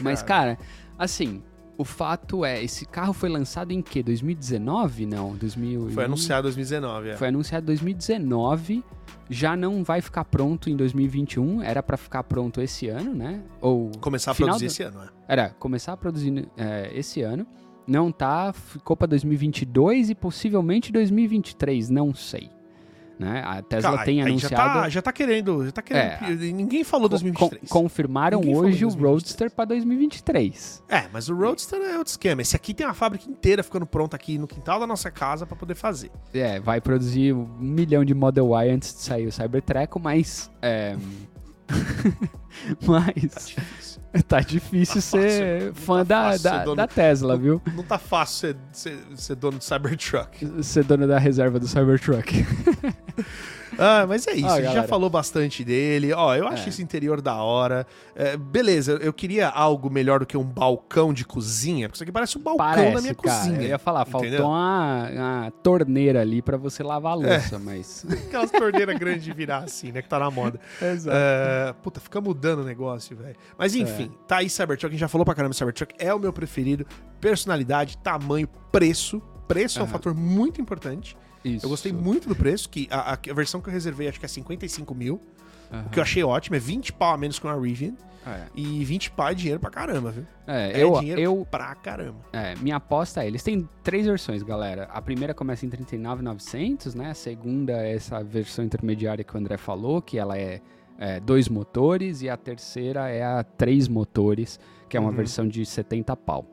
Mas, cara, assim, o fato é, esse carro foi lançado em que? 2019? Não, 2000 Foi anunciado em 2019, é. Foi anunciado em 2019, já não vai ficar pronto em 2021, era pra ficar pronto esse ano, né? Ou Começar a produzir do- esse ano, é. era começar a produzir é, esse ano. Não tá, ficou pra 2022 e possivelmente 2023, não sei. Né? A Tesla Cara, tem anunciado. Já tá, já tá querendo, já tá querendo. Ninguém falou co- 2023. con- confirmaram Ninguém hoje o 2023. Roadster pra 2023. É, mas o Roadster é outro esquema. Esse aqui tem uma fábrica inteira ficando pronta aqui no quintal da nossa casa pra poder fazer. É, vai produzir um milhão de Model Y antes de sair o Cybertreco, mas. É... [LAUGHS] mas. difícil. Tá difícil Tá ser fácil, não fã tá da, fácil da, ser dono- da Tesla, viu? Não tá fácil ser, ser, ser dono de Cybertruck. Ser dono da reserva do Cybertruck. [LAUGHS] [LAUGHS] Ah, mas é isso. Ó, a gente já falou bastante dele. Ó, eu acho É. esse interior da hora. É, beleza, eu- queria algo melhor do que um balcão de cozinha, porque isso aqui parece um balcão Parece, da minha cara. cozinha. Eu ia falar, entendeu? faltou uma, uma torneira ali pra você lavar a louça, mas. [LAUGHS] Aquelas torneiras grandes de virar assim, né? Que tá na moda. Exato. É, puta, fica mudando o negócio, velho. Mas enfim, tá aí Cybertruck. A gente já falou pra caramba Cybertruck. É o meu preferido. Personalidade, tamanho, preço. Preço é um fator muito importante. Isso. Eu gostei muito do preço, que a, a- versão que eu reservei acho que é 55 mil. Aham. O que eu achei ótimo, é 20 pau a menos que uma Rivian. É, E 20 pau é dinheiro pra caramba, viu? É, É eu, dinheiro eu pra caramba. É, minha aposta é, eles têm três versões, galera. A primeira começa em 39.900, né? A segunda é essa versão intermediária que o André falou, que ela é, é, dois motores, e a terceira é a três motores, que é uma Uhum. versão de 70 pau.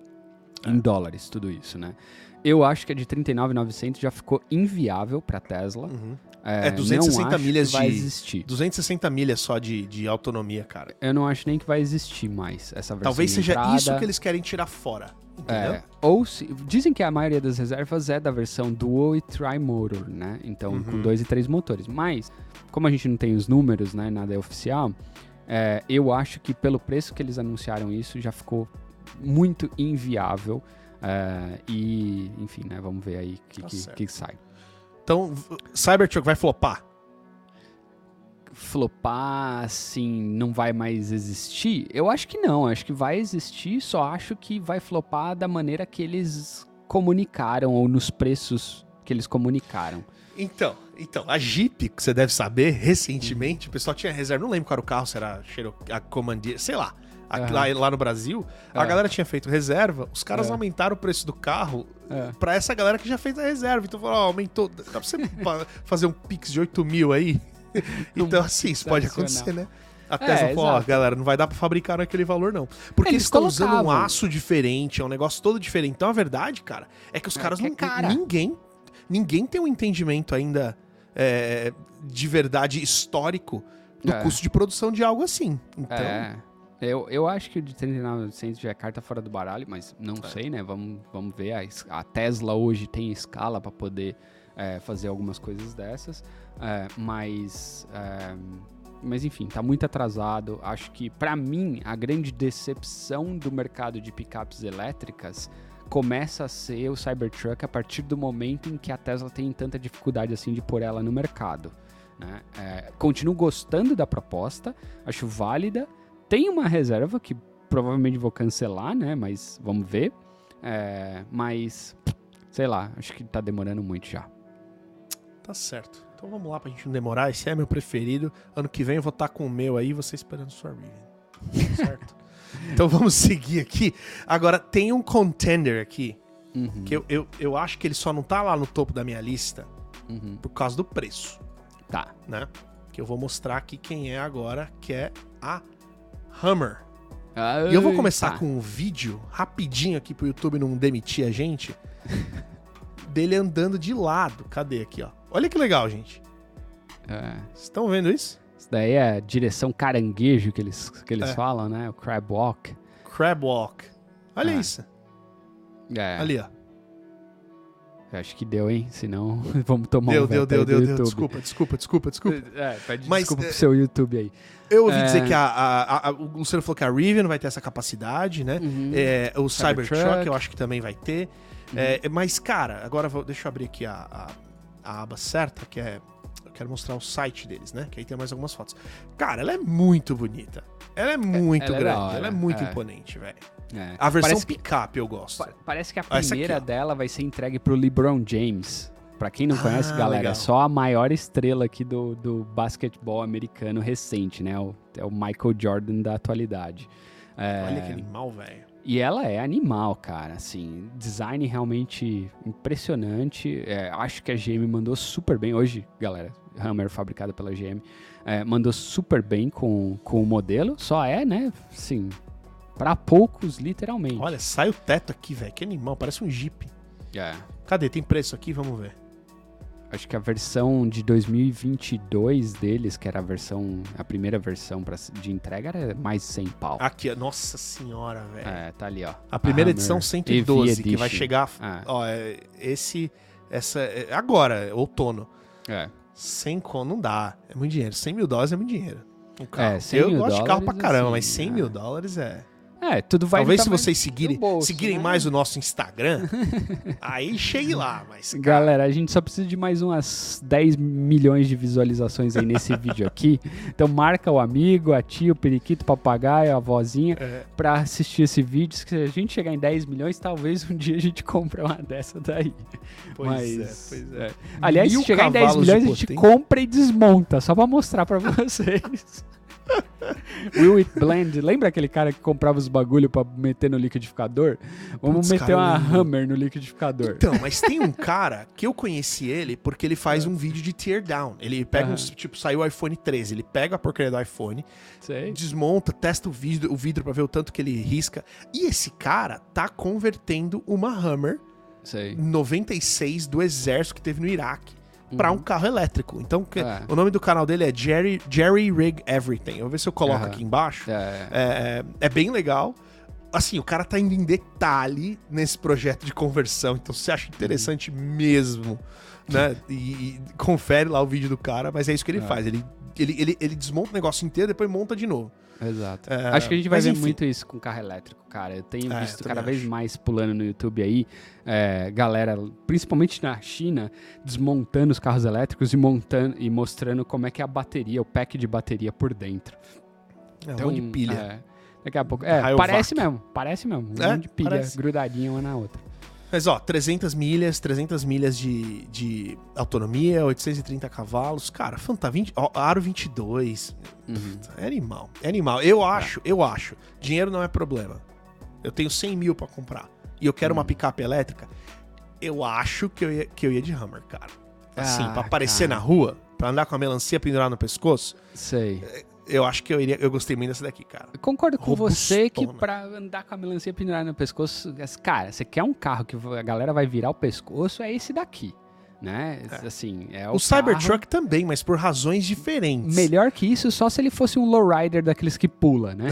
Em dólares, tudo isso, né? Eu acho que a de 39.900 já ficou inviável pra Tesla. Uhum. É, É, 260 não acho milhas que vai de- existir. 260 milhas só de, de autonomia, cara. Eu não acho nem que vai existir mais essa versão Talvez de seja entrada. isso que eles querem tirar fora. Entendeu? É, ou se, dizem que a maioria das reservas é da versão dual e tri-motor, né? Então, com Uhum. dois e três motores. Mas, como a gente não tem os números, né? Nada é oficial, é, eu acho que pelo preço que eles anunciaram isso, já ficou muito inviável. É, e, enfim, né? Vamos ver aí o que, Tá que, que sai. Então, Cybertruck vai flopar? Flopar, assim, não vai mais existir? Eu acho que não. Acho que vai existir, só acho que vai flopar da maneira que eles comunicaram ou nos preços que eles comunicaram. Então, então, a Jeep, que você deve saber, recentemente, o pessoal tinha reserva, não lembro qual era o carro, se era Cherokee, a Commandeer, sei lá. Aqui, lá, lá no Brasil, a É. galera tinha feito reserva, os caras É. aumentaram o preço do carro É. pra essa galera que já fez a reserva. Então, falou, ó, aumentou. Dá pra você [LAUGHS] fazer um pix de 8 mil aí? [LAUGHS] então, assim, isso pode acontecer, né? A É, Tesla falou, ó, galera, não vai dar pra fabricar naquele valor, não. Porque eles estão usando um colocavam. aço diferente, é um negócio todo diferente. Então, a verdade, cara, é que os É, caras que é não. cara. Ninguém. Ninguém tem um entendimento ainda é, de verdade histórico do É. custo de produção de algo assim. Então, É. Eu, eu acho que o de 39.900 já é carta fora do baralho, mas não É. sei, né? Vamos, vamos ver. A, a Tesla hoje tem escala para poder é, fazer algumas coisas dessas, é, mas, é, mas enfim, tá muito atrasado. Acho que para mim a grande decepção do mercado de picapes elétricas começa a ser o Cybertruck a partir do momento em que a Tesla tem tanta dificuldade assim de pôr ela no mercado. né? É, continuo gostando da proposta, acho válida. Tem uma reserva que provavelmente vou cancelar, né? Mas vamos ver. É, mas, sei lá, acho que tá demorando muito já. tá certo. Então vamos lá pra gente não demorar. Esse é meu preferido. Ano que vem eu vou estar com o meu aí, você esperando sua Rivian. certo? [LAUGHS] então vamos seguir aqui. Agora, tem um contender aqui, Uhum, que eu, eu, eu acho que ele só não tá lá no topo da minha lista uhum. por causa do preço, Tá. né? Que eu vou mostrar aqui quem é agora, que é a Hummer. E eu vou começar Tá. com um vídeo rapidinho aqui pro YouTube não demitir a gente. [LAUGHS] dele andando de lado. Cadê aqui, ó? Olha que legal, gente. É, Vocês estão vendo isso? isso daí é a direção caranguejo que eles, que eles É. falam, né? O crab walk. Crab Walk. Olha Ah. isso. É, Ali, ó. Acho que deu, hein? Senão [LAUGHS] vamos tomar Deu, um deu, deu, deu, deu. Desculpa, desculpa, desculpa, desculpa. [LAUGHS] É, pede Mas, desculpa é, pro seu YouTube aí. Eu ouvi É. dizer que a, a- a- o Luciano falou que a Rivian vai ter essa capacidade, né? Uhum. É, o Cybertruck, eu acho que também vai ter. Uhum. É, mas, cara, agora vou- deixa eu abrir aqui a, a, aba certa, que é. Eu quero mostrar o site deles, né? Que aí tem mais algumas fotos. Cara, ela é muito bonita. Ela é muito ela é grande. hora, ela é muito é. imponente, velho. É. A versão Parece que- picape eu gosto. Pa- Parece que a aqui, primeira ó. dela vai ser entregue pro LeBron James. Pra quem não Ah, conhece, galera, legal. é só a maior estrela aqui do, do basquetebol americano recente, né? O, é o Michael Jordan da atualidade. É, Olha que animal, velho. E ela é animal, cara, assim, design realmente impressionante. É, acho que a GM mandou super bem. Hoje, galera, Hammer fabricada pela GM, é, mandou super bem com, com o modelo. Só é, né, assim, pra poucos, literalmente. Olha, sai o teto aqui, velho. Que animal, parece um Jeep. É. Cadê? Tem preço aqui? Vamos ver. Acho que a versão de 2022 deles, que era a versão, a primeira versão pra, de entrega, era mais 100 pau. Aqui, ó. Nossa senhora, velho. É, tá ali, ó. A primeira Hammer edição EV 112, que vai chegar. Ah. Ó, é, esse. Essa. é agora, é outono. É. 100 con não dá. É muito dinheiro. 100 mil dólares é muito dinheiro. Um carro. É, 100 Eu mil gosto de carro pra caramba, assim, mas 100 é. mil dólares é. É, tudo vai Talvez se vocês seguirem, bolso, seguirem né? mais o nosso Instagram, [LAUGHS] aí chegue lá, mas. cara, Galera, a gente só precisa de mais umas 10 milhões de visualizações aí nesse [LAUGHS] vídeo aqui. Então marca o amigo, a tia, o periquito, o papagaio, a vozinha É, pra assistir esse vídeo. Se a gente chegar em 10 milhões, talvez um dia a gente [LAUGHS] compre uma dessa daí. pois Mas, é, pois é. Aliás, Mil se chegar em 10 cavalos de milhões, a gente compra e desmonta, só pra mostrar pra vocês. Will It Blend, lembra aquele cara que comprava os bagulho pra meter no liquidificador? Vamos Putz, meter cara, uma. Hammer no liquidificador. Então, mas tem um [LAUGHS] cara que eu conheci ele porque ele faz um vídeo de tear down. Ele pega Aham. uns, tipo, saiu o iPhone 13, ele pega a porcaria do iPhone, Sei. desmonta, testa o vidro, o vidro pra ver o tanto que ele risca. E esse cara tá convertendo uma Hammer Sei. 96 do exército que teve no Iraque pra um carro elétrico. Então, Uhum. É. o nome do canal dele é Jerry, Jerry Rig Everything. Eu vou ver se eu coloco Aham. aqui embaixo. É, É, é bem legal. Assim, o cara tá indo em detalhe nesse projeto de conversão. Então, se você acha interessante mesmo, né? E, e confere lá o vídeo do cara, mas é isso que ele É. faz. Ele, ele, ele, ele desmonta o negócio inteiro, depois monta de novo. Exato. É, Acho que a gente vai ver enfim. muito isso com carro elétrico, cara. Eu tenho É, visto eu cada também vez acho. mais pulando no YouTube aí, é, galera, principalmente na China, desmontando os carros elétricos e montando e mostrando como é que é a bateria, o pack de bateria por dentro. É de pilha. é, daqui a pouco. É, parece mesmo, parece mesmo. Um É, de pilha parece. grudadinha uma na outra. Mas ó, 300 milhas, 300 milhas de, de autonomia, 830 cavalos. Cara, fanta 20, ó, aro 22. Uhum. É animal. É animal. Eu acho, eu acho. Dinheiro não é problema. Eu tenho 100 mil pra comprar. E eu quero uma picape elétrica. Eu acho que eu ia, que eu ia de Hammer, cara. Assim, Ah, pra aparecer cara. na rua, pra andar com a melancia pendurada no pescoço, Sei. Eu acho que eu iria. Eu gostei muito dessa daqui, cara. Eu concordo com você que Robustona. pra andar com a melancia pendurada no pescoço, cara, você quer um carro que a galera vai virar o pescoço, é esse daqui. né? Assim, é O, Cybertruck também, mas por razões diferentes. Melhor que isso, só se ele fosse um lowrider daqueles que pula, né?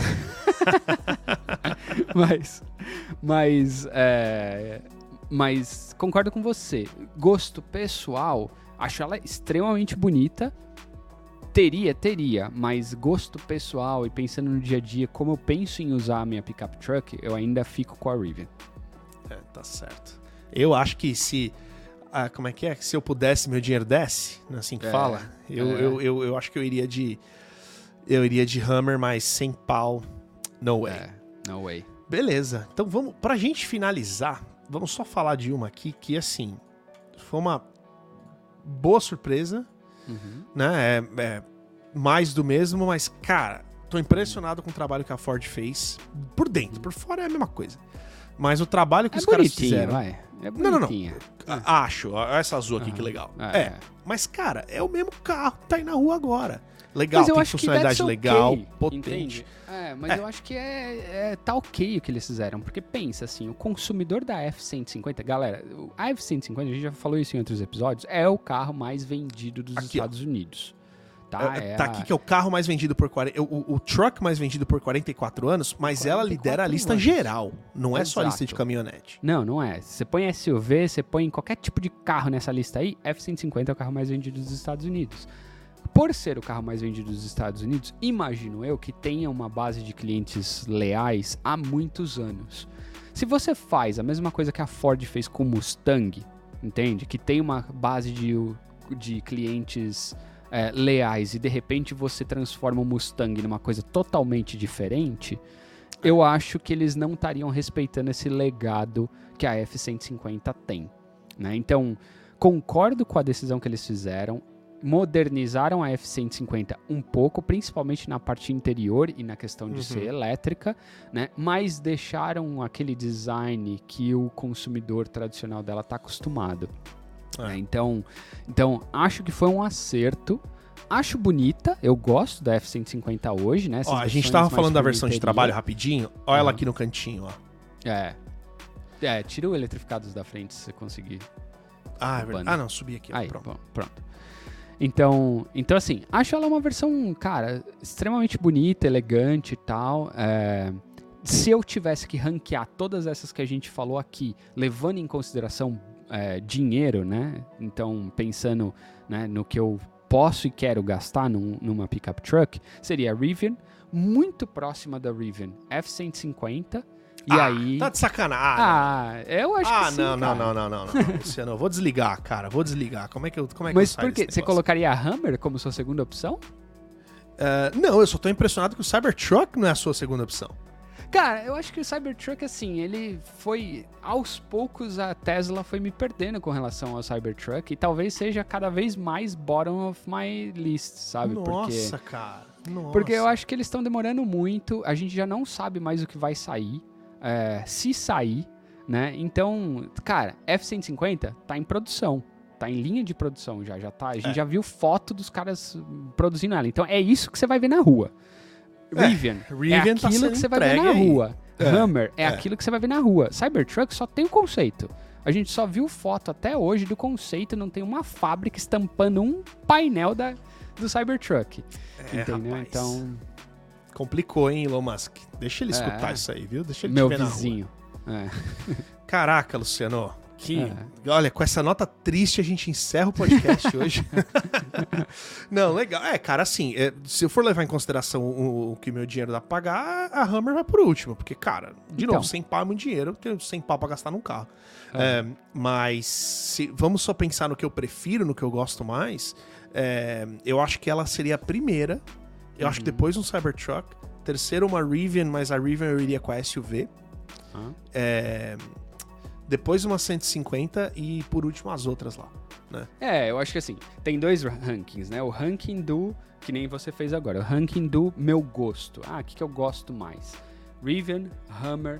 [LAUGHS] mas, mas, é, mas concordo com você. Gosto pessoal, acho ela extremamente bonita. Teria, teria, mas gosto pessoal e pensando no dia a dia, como eu penso em usar a minha pickup truck, eu ainda fico com a Rivian. É, tá certo. Eu acho que se. Ah, como é que é? Se eu pudesse, meu dinheiro desce, não é assim que É, fala? Eu, é. eu, eu, eu acho que eu iria de. Eu iria de Hammer, mas sem pau. No way. É, no way. Beleza. Então vamos. Pra gente finalizar, vamos só falar de uma aqui que, assim. Foi uma boa surpresa, Uhum. né? É, é mais do mesmo, mas, cara, tô impressionado com o trabalho que a Ford fez. Por dentro, por fora é a mesma coisa. Mas o trabalho que É os caras fizeram. vai. É Não, não, não. bonitinha. A- Acho, essa azul aqui que Aham. legal. É. É. mas cara, é o mesmo carro que tá aí na rua agora. Legal, Mas eu tem acho funcionalidade legal, okay, potente. entende? É, mas É. eu acho que é, é- tá ok o que eles fizeram. Porque pensa assim, o consumidor da F-150, galera, a F-150, a gente já falou isso em outros episódios, é o carro mais vendido dos Aqui, ó. Estados Unidos. Tá, É, É tá a- aqui que é o carro mais vendido por 40, o, o truck mais vendido por 44 anos, mas ela 44 lidera a lista anos. geral, não é só a lista de Exato. caminhonete. Não, não é. Você põe SUV, você põe qualquer tipo de carro nessa lista aí, F-150 é o carro mais vendido dos Estados Unidos. Por ser o carro mais vendido dos Estados Unidos, imagino eu que tenha uma base de clientes leais há muitos anos. Se você faz a mesma coisa que a Ford fez com o Mustang, entende? Que tem uma base de, de clientes é, leais e de repente você transforma o Mustang numa coisa totalmente diferente, eu acho que eles não estariam respeitando esse legado que a F-150 tem. Né? Então, concordo com a decisão que eles fizeram. Modernizaram a F-150 um pouco, principalmente na parte interior e na questão de Uhum. ser elétrica, né? mas deixaram aquele design que o consumidor tradicional dela está acostumado. É. né? Então, então, acho que foi um acerto. Acho bonita, eu gosto da F-150 hoje, né? Ó, a gente versões tava mais falando da versão de trabalho rapidinho, olha ela Aham. aqui no cantinho, ó. É. É, tira o eletrificados da frente se você conseguir. Ah, é verdade. Ah, não, subi aqui, Aí, pronto. bom, pronto. Então, então, assim, acho ela uma versão, cara, extremamente bonita, elegante e tal. é, se eu tivesse que ranquear todas essas que a gente falou aqui, levando em consideração é, dinheiro, né? Então, pensando né, no que eu posso e quero gastar num- numa pickup truck, seria a Rivian, muito próxima da Rivian F-150. E Ah, aí. Tá de sacanagem. Ah, eu acho Ah, que sim, não, não, cara. não, não, não, não. Luciano, eu vou desligar, cara. Vou desligar. Como é que eu, como é que Mas por quê? desse Você colocaria a Hammer como sua segunda opção? Ah, não, eu só tô impressionado que o Cybertruck não é a sua segunda opção. Cara, eu acho que o Cybertruck, assim, ele foi. Aos poucos a Tesla foi me perdendo com relação ao Cybertruck e talvez seja cada vez mais bottom of my list, sabe? Nossa, cara. Nossa. Porque, porque eu acho que eles estão demorando muito, a gente já não sabe mais o que vai sair, é, se sair, né? Então, cara, F-150 tá em produção. Tá em linha de produção já, já tá. A gente É. já viu foto dos caras produzindo ela. Então é isso que você vai ver na rua. É, Rivian, é Rivian tá aquilo sendo que você vai ver na aí. rua. É, Hammer é, é. aquilo que você vai ver na rua. Cybertruck só tem o conceito. A gente só viu foto até hoje do conceito, não tem uma fábrica estampando um painel da, do Cybertruck. É, entendeu? rapaz. Então, Complicou, hein, Elon Musk? Deixa ele É. escutar isso aí, viu? Deixa ele meu te ver vizinho. É. [LAUGHS] Caraca, Luciano. Que, É. Olha, com essa nota triste a gente encerra o podcast [LAUGHS] hoje. [LAUGHS] Não, legal. É, cara, assim, é, se eu for levar em consideração o, o que meu dinheiro dá pra pagar, a Hammer vai por último. Porque, cara, de Então. novo, 100 pau é muito dinheiro, eu tenho 100 pau pra gastar num carro. É, mas se, vamos só pensar no que eu prefiro, no que eu gosto mais. é, eu acho que ela seria a primeira. Eu acho que Uhum. depois um Cybertruck. Terceiro, uma Rivian, mas a Rivian eu iria com a SUV. É, depois uma 150 e por último as outras lá. É, eu acho que assim, tem dois rankings, né? O ranking do, que nem você fez agora, o ranking do meu gosto. Ah, o que, que eu gosto mais? Rivian, Hammer,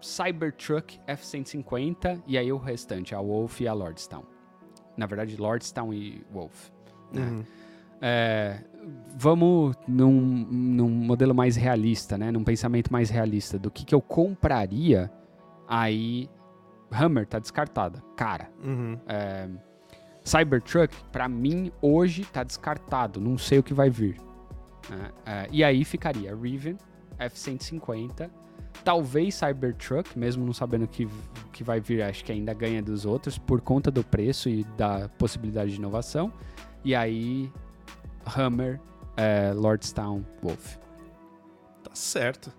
Cybertruck, F-150 e aí o restante, a Wolf e a Lordstown. Na verdade, Lordstown e Wolf. né? Uhum. É, vamos num, num modelo mais realista, né? Num pensamento mais realista do que, que eu compraria, aí Hammer tá descartada. Cara, Uhum. é, Cybertruck, pra mim, hoje tá descartado. Não sei o que vai vir. né? É, e aí ficaria Rivian, F-150, talvez Cybertruck, mesmo não sabendo o que, que vai vir, acho que ainda ganha dos outros, por conta do preço e da possibilidade de inovação. E aí, Hammer, é, Lordstown, Wolf. Tá certo.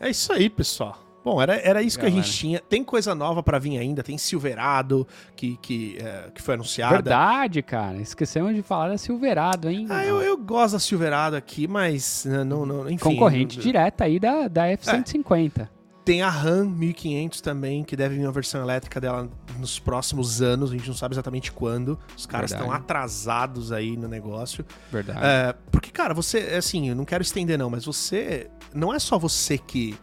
É isso aí, pessoal. Bom, era, era isso que a Galera. gente tinha. Tem coisa nova pra vir ainda. Tem Silverado, que, que, é, que foi anunciada. Verdade, cara. Esquecemos de falar da Silverado, hein? Ah, eu, eu gosto da Silverado aqui, mas né, não, não, enfim. Concorrente direta aí da, da F-150. Tem a RAM 1500 também, que deve vir uma versão elétrica dela nos próximos anos. A gente não sabe exatamente quando. Os caras Verdade. estão atrasados aí no negócio. Verdade. É, porque, cara, você, assim, eu não quero estender não, mas você, não é só você que,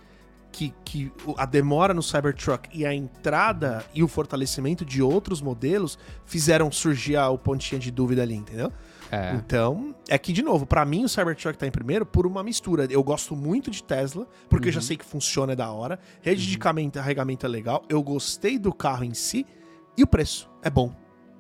que, que a demora no Cybertruck e a entrada e o fortalecimento de outros modelos fizeram surgir a, o pontinha de dúvida ali, entendeu? É. Então, é que, de novo, pra mim o Cybertruck tá em primeiro por uma mistura. Eu gosto muito de Tesla, porque eu já sei que funciona é da hora. Rede de carregamento- é legal. Eu gostei do carro em si e o preço é bom.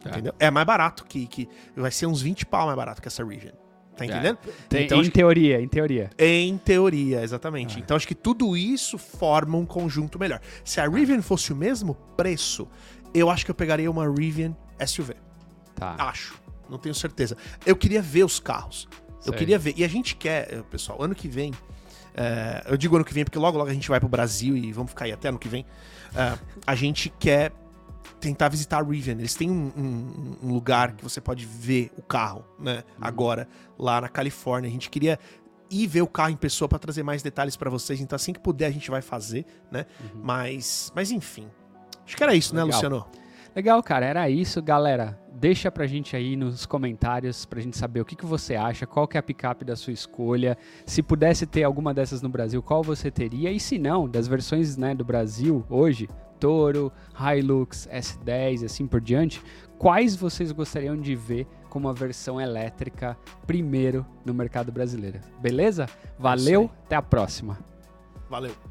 É. Entendeu? É mais barato que, que. Vai ser uns 20 pau mais barato que essa Rivian. Tá entendendo? Tem- então, em que- teoria, em teoria. em teoria, exatamente. É. Então acho que tudo isso forma um conjunto melhor. Se a Rivian fosse o mesmo preço, eu acho que eu pegaria uma Rivian SUV. Tá. Acho. Não tenho certeza. Eu queria ver os carros. Eu Sei. queria ver. E a gente quer, eh, pessoal, ano que vem. eh, eu digo ano que vem porque logo logo a gente vai pro Brasil e vamos ficar aí até ano que vem. eh, a gente quer tentar visitar a Rivian. Eles têm um, um- um lugar que você pode ver o carro, né? Agora, lá na Califórnia. A gente queria ir ver o carro em pessoa para trazer mais detalhes para vocês. Então, assim que puder, a gente vai fazer, né? Mas, mas enfim. Acho que era isso, né, Legal. Luciano? Legal, cara. Era isso, galera. Deixa pra gente aí nos comentários pra gente saber o que, que você acha, qual que é a picape da sua escolha. Se pudesse ter alguma dessas no Brasil, qual você teria? E se não, das versões né, do Brasil hoje, Toro, Hilux, S10 e assim por diante, quais vocês gostariam de ver como uma versão elétrica primeiro no mercado brasileiro? Beleza? Valeu, aí. até a próxima. Valeu.